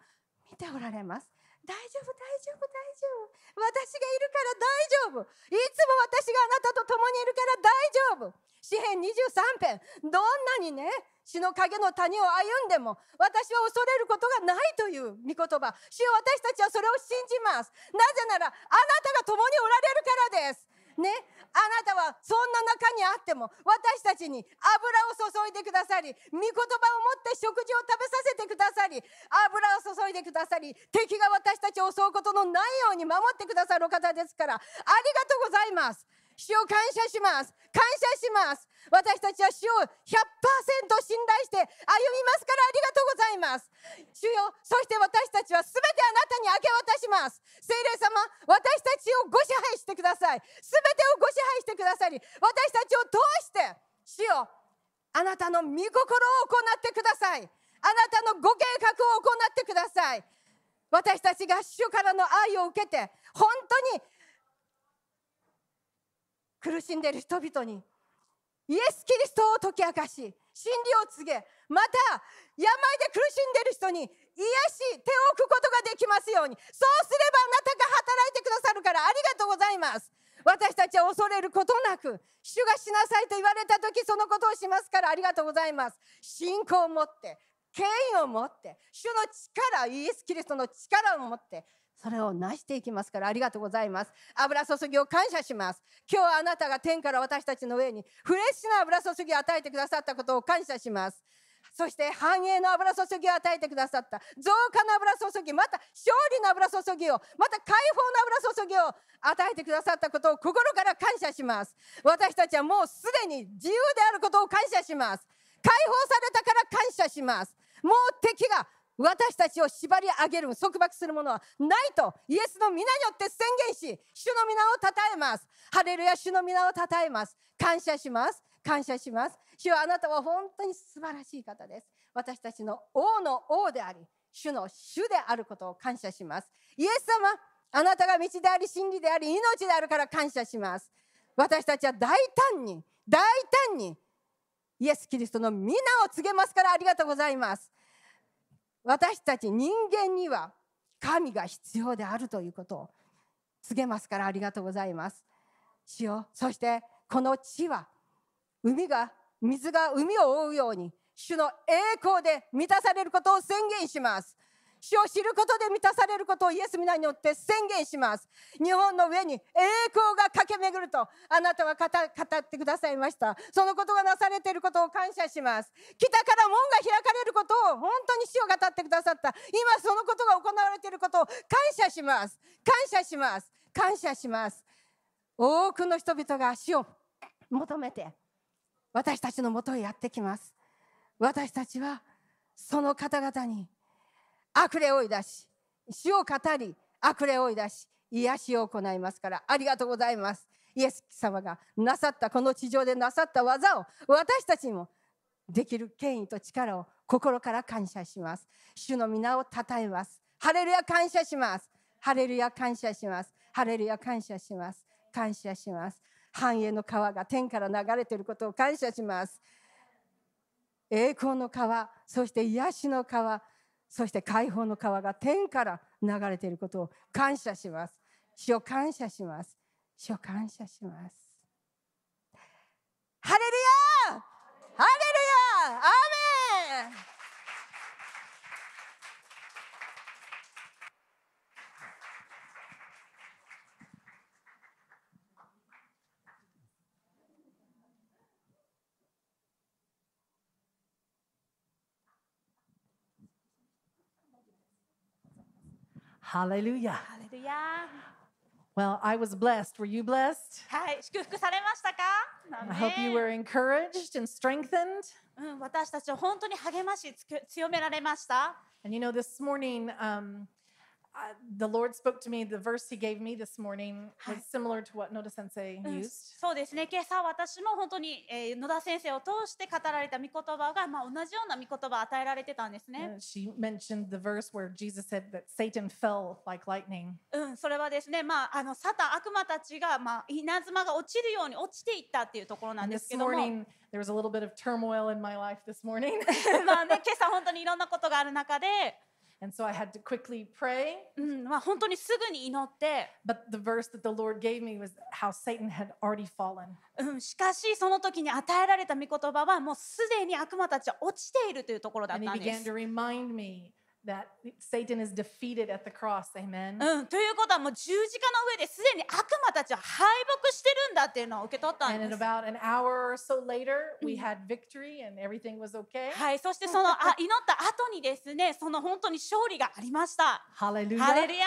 見ておられます。大丈夫大丈夫大丈夫。私がいるから大丈夫。いつも私があなたと共にいるから大丈夫。詩編23編どんなにね死の影の谷を歩んでも私は恐れることがないという御言葉。主よ私たちはそれを信じます。なぜならあなたが共におられるからです。ね。あなたはそんな中にあっても私たちに油を注いでくださり御言葉を持って食事を食べさせてくださり油を注いでくださり敵が私たちを襲うことのないように守ってくださる方ですからありがとうございます。主を感謝します。感謝します。私たちは主を100%信頼して歩みますからありがとうございます。主よ。そして私たちは全てあなたに明け渡します。聖霊様私たちをご支配してください。全てをご支配してくださり私たちを通して主よあなたの御心を行ってください。あなたのご計画を行ってください。私たちが主からの愛を受けて本当に苦しんでいる人々にイエス・キリストを解き明かし真理を告げまた病で苦しんでいる人に癒し手を置くことができますように。そうすればあなたが働いてくださるからありがとうございます。私たちは恐れることなく主がしなさいと言われた時そのことをしますからありがとうございます。信仰を持って権威を持って主の力イエス・キリストの力を持ってそれを成していきますからありがとうございます。油注ぎを感謝します。今日はあなたが天から私たちの上にフレッシュな油注ぎを与えてくださったことを感謝します。そして繁栄の油注ぎを与えてくださった増加の油注ぎまた勝利の油注ぎをまた解放の油注ぎを与えてくださったことを心から感謝します。私たちはもうすでに自由であることを感謝します。解放されたから感謝します。もう敵が私たちを縛り上げる束縛するものはないとイエスの皆によって宣言し主の皆をたたえます。ハレルヤ主の皆をたたえます。感謝します。感謝します。主はあなたは本当に素晴らしい方です。私たちの王の王であり主の主であることを感謝します。イエス様あなたが道であり真理であり命であるから感謝します。私たちは大胆に大胆にイエス・キリストの皆を告げますからありがとうございます。私たち人間には神が必要であるということを告げますからありがとうございます。主よそしてこの地は海が水が海を覆うように主の栄光で満たされることを宣言します。主を知ることで満たされることをイエス皆によって宣言します。日本の上に栄光が駆け巡るとあなたは語ってくださいました。そのことがなされていることを感謝します。北から門が開かれることを本当に主を語ってくださった。今そのことが行われていることを感謝します。感謝します。感謝します。多くの人々が主を求めて私たちのもとへやってきます。私たちはその方々に悪霊を追い出し主を語り悪霊を追い出し癒しを行いますからありがとうございます。イエス様がなさったこの地上でなさった技を私たちにもできる権威と力を心から感謝します。主の皆を称えます。ハレルヤ感謝します。ハレルヤ感謝します。ハレルヤ感謝します。感謝します。繁栄の川が天から流れていることを感謝します。栄光の川そして癒しの川そして解放の川が天から流れていることを感謝します。主を感謝します。主を感謝します。ハレルヤハレルヤアーメン！Hallelujah. ハレルヤ Well, I was blessed. Were you blessed? はい祝福されましたか I hope you were encouraged and strengthened. うん、私たちを本当に励ましつく強められました。 And you know, this morning, um, uh, the Lord spoke to me. The verse He gave me this morning was similar to what Noda Sensei うん used. そうですね今朝私も本当に、えー野田先生を通して語られた御言葉が、まあ、同じような御言葉を与えられてたんですね Uh,。she mentioned the verse where Jesus said that Satan fell like lightning. うん、それはですね、まあ、あのサタン悪魔たちが、まあ、稲妻が落ちるように落ちていったっていうところなん And です this けども morning, there was a little bit of turmoil in my life this morning. まあね今朝本当にいろんなことがある中で、and so I had to quickly pray. うんまあ、本当にすぐに祈って、But the verse that the Lord gave me was how Satan had already fallen. うん、しかしその時に与えられた御言葉はもうすでに悪魔たちは落ちているというところだっ And た he んで began す to。remind me That Satan is defeated at the cross, ということはもう十字架の上ですでに悪魔たちは敗北してるんだっていうのを受け取ったんです。はい、そしてそのあ祈った後にですね、その本当に勝利がありました。ハレルヤ。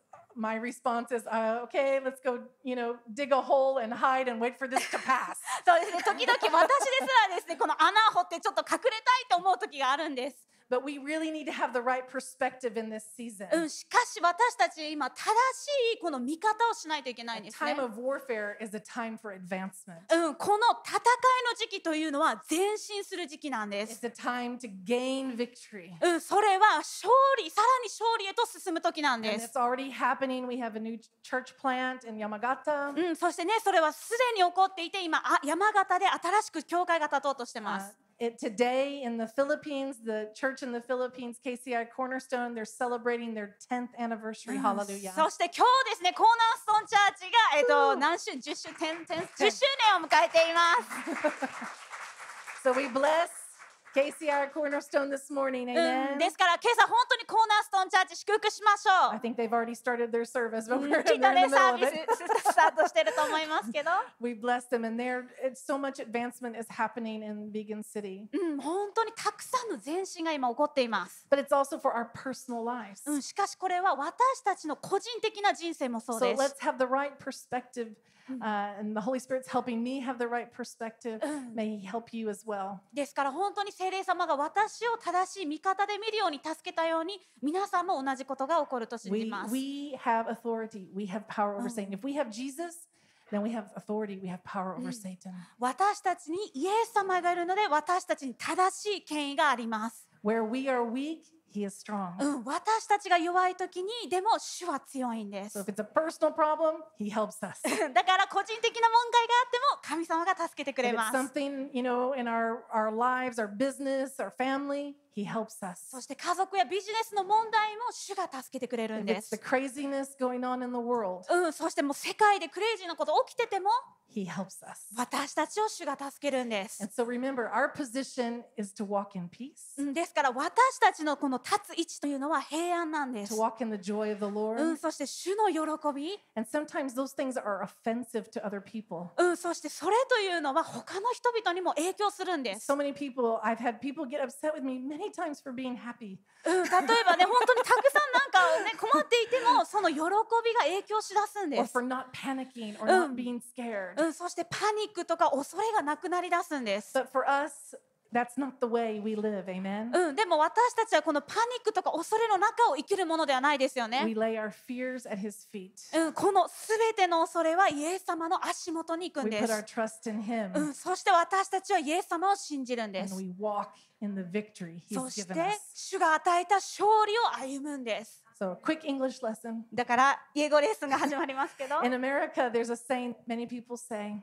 my response is, uh, okay, let's go, you know, dig a hole and hide and wait for this to pass. そうですね、時々私ですらですね、この穴を掘ってちょっと隠れたいと思う時があるんです。 But we really need to have the right perspective in this season. うん、しかし私たち今正しいこの見方をしないといけないんですね。time of warfare is a time for advancement. うん、この戦いの時期というのは前進する時期なんで It's す。a time to gain victory. うん、それは勝利、さらに勝利へと進む時なん And で it's す。already happening. We have a new ch- church plant in Yamagata. うん、そしてね、それはすでに起こっていて、今、あ山形で新しく教会が建とうとしてま Uh, す。it, today in the Philippines, the church in the Philippines, KCI Cornerstone, they're celebrating their 10th anniversary. うん Hallelujah. そして今日ですね、コーナーストーンチャーチが、えっと、何周、10周、10 10 10周年を迎えています。 So we bless KCI Cornerstone this morning. うん、Amen. ですから今朝本当にコーナーストーンチャーチち祝福しましょ I う。think they've already started their service, but うん we're きっ they're と in ね the サー middle ビ of ス it. スタートしてると思いますけど、We bless them, and there it's so much advancement is happening in Vegan City. うん、本当にたくさんの前進が今起こっています。But it's also for our personal lives. うん、しかしこれは私たちの個人的な人生もそう So です。let's have the right perspective, uh, and the Holy Spirit's helping me have the right perspective. May He help you as well. ですから本当に聖霊様が私を正しい味方で見るように助けたように皆さんも同じことが起こると信じ We ます。we have authority. We have power over Oh. Satan. If we have Jesus, then we have authority. We have power over Satan. 私たちにイエス様がいるので私たちに正しい権威があります。Where we are weak, うん、私たちが弱い時にでも主は強いんです。だから個人的な問題があっても神様が助けてくれます。He helps us. そして家族やビジネスの問題も主が助けてくれるんで it's す the。craziness going on in the world, うん、そしてもう世界でクレイジーなこと起きてても He helps us. 私たちを主が助けるんです。And so remember, our position is to walk in peace, うんですから私たちのこの立つ位置というのは平安なんで to す。walk in the joy of the うん、Lord. そして主の喜び、And sometimes those things are offensive to other people. うん、そしてそれというのは他の人々にも影響するんです。So many people, I've had people get upset with me many many time for being happy. 例えばね、本当にたくさんなんかね、困っていても、その喜びが影響しだすんです。うん、うん、そしてパニックとか恐れがなくなりだすんです。For us, that's not the way we live. Amen. うん、でも私たちはこのパニックとか恐れの中を生きるものではないですよ We ね。lay our fears at His feet. うん、このすべての恐れはイエス様の足元に行くん We で put our す。trust in Him うん、そして私たちはイエス様を信じるんで and す。we walk in the victory そ He's し given て us. 主が与えた勝利を歩むんです。So, a quick English lesson. だから英語レッスンが始まりますけど、In America, there's a saying many people say.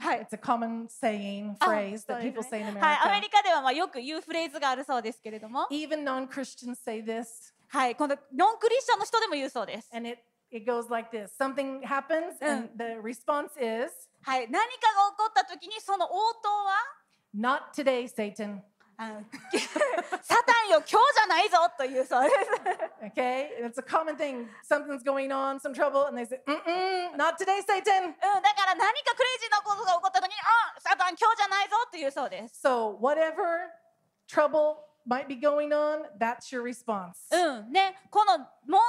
はい。It's a common saying, あ phrase that people say in ねはい、アメ America. リカではまあよく言うフレーズがあるそうですけれども、Even non Christians say this, はい、このノンクリスチャンの人でも言うそうです。and it, it goes like this something happens, and the response is, はい、何かが起こった時にその応答は Not today, Satan. サタンよ今日じゃないぞというそうです。Okay? It's a common thing. Something's going on, some trouble, and they say, Mm-mm, Not today, Satan. うん、だから何かクレイジというそうです。So, whatever trouble might be going on, that's your response. うん、ね、この問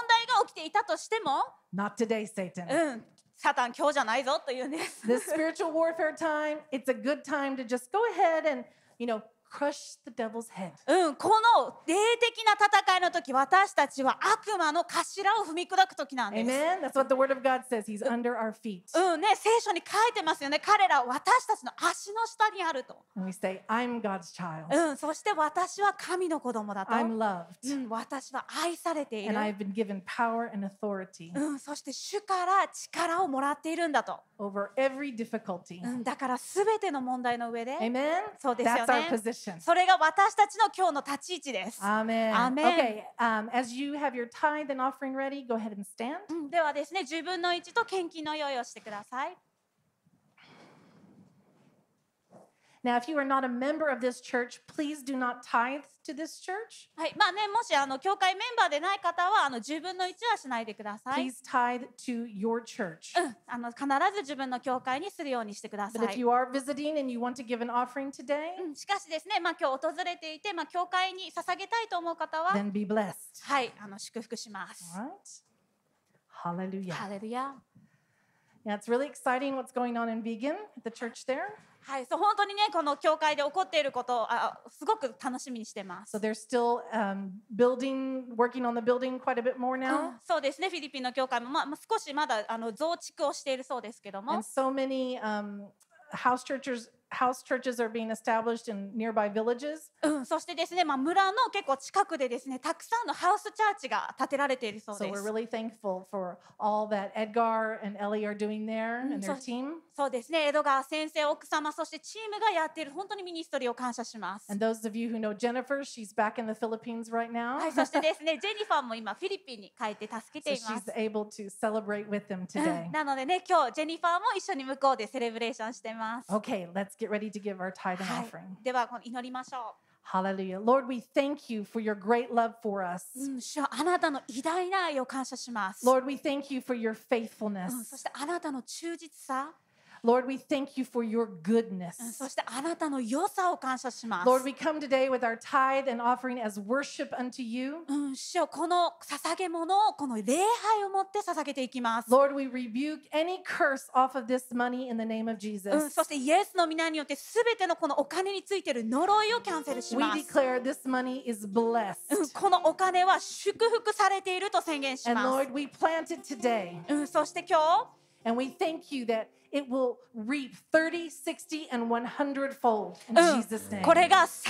題が起きていたとしても、Not today, Satan. うん、サタン今日じゃないぞというんです。This spiritual warfare time, it's a good time to just go ahead and, you know, crush the devil's head. うん、この霊的な戦いの時私たちは悪魔の頭を踏み砕く時なんです。Amen? That's what the word of God says. He's under our feet. うんね、聖書に書いてますよね。彼らは私たちの足の下にあると。And we say, I'm God's child. うん、そして私は神の子供だと。I'm loved. うん、私は愛されてい And る。I've been given power and authority うん、そして主から力をもらっているんだと。over every difficulty. うん、だからすべての問題の上で、Amen? そうですよ That's our ね。Position. それが私たちの今日の立ち位置です。Amen. Amen. Okay, um, as you have your tithe and offering ready, go ahead and stand. うん、ではですね、10分の1と献金の用意をしてください。Now, if you are not a member of this church, please do not tithe to this church. はい、まあね、もしあの教会メンバーでない方はあの10分の1はしないでください。 Please tithe to your church. うん、あの必ず自分の教会にするようにしてくださ But if い。 you are visiting and you want to give an offering today, うん、しかしですね、まあ今日訪れていて、まあ教会に捧げたいと思う方は、 then be blessed. はい、あの祝福します。 All right? Hallelujah. ハレルヤ。 Yeah, it's really exciting what's going on in Vegan at the church there. はい、そう本当にねこの教会で起こっていることあすごく楽しみにしてます。そうですね、フィリピンの教会もまあ少しまだあの増築をしているそうですけども。house churches are being established in nearby villages. うん、そしてですね、まあ、村の結構近くでですね、たくさんのハウスチャーチが建てられているそう So で we're す。 really thankful for all that Edgar and Ellie are doing there and their so- team. そうですね、江戸川先生、奥様、そしてチームがやっている本当にミニストリーを感謝します。 And those of you who know Jennifer, she's back in the Philippines right now. はい、そしてですね、ジェニファーも今フィリピンに帰って助けて so いま she's す。 able to celebrate with them う today. んなのでね、今日ジェニファーも一緒に向こうでセレブレーションしてます。 Okay, let's get ready to give our tithe and は offering. い、ではこの祈りましょ Hallelujah. Lord, we thank you for your great love for us. うん、主よあなたの偉大な愛を感謝します。 Lord, we thank you for your うん、 faithfulness. そしてあなたの忠実さ、 Lord, we thank you for your うん goodness. そしてあなたの良さを感謝します。Lord, we come today with our tithe and offering as worship unto you. うん、主よこの捧げ物をこの礼拝を持って捧げていきます。Lord, we rebuke any curse off of this money in the name of うん、Jesus. そしてイエスの皆によってすべてのこのお金についている呪いをキャンセルし We ます。declare this money is うん blessed. このお金は祝福されていると宣言し And ます。Lord, we plant it today. うん、そして今 And we thank you that it will reap 30, 60, and 100 fold in Jesus' name. これが30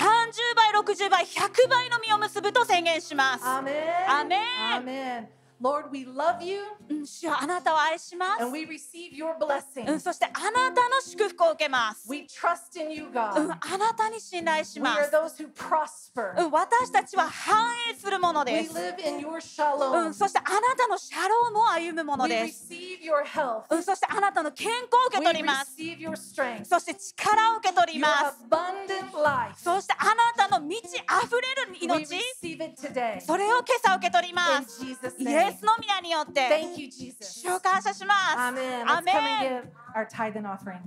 倍、60倍、100倍の実を結ぶと宣言します。Amen. Amen. Amen. Lord, we love you うん、主よあなたを愛します and。we receive your うん、blessing. そしてあなたの祝福を受けます。We trust in you, うん God. あなたに信頼し We ま are す。those who prosper. うん、私たちは繁栄するもの We です。live in your う shalom. ん、そしてあなたのシャロームを歩むもの We です。receive your health. うん、そしてあなたの健康を受 We け取ります。receive your strength. そして力を受け取り Your ます。abundant life. そしてあなたの満ち溢れる We 命、receive it today. それを今朝受け取りま In す。Jesus' イ name. エスの皆によって、 Thank you, Jesus. 主を感謝します。 Amen. Let's come and Amen. give our tithe and offering.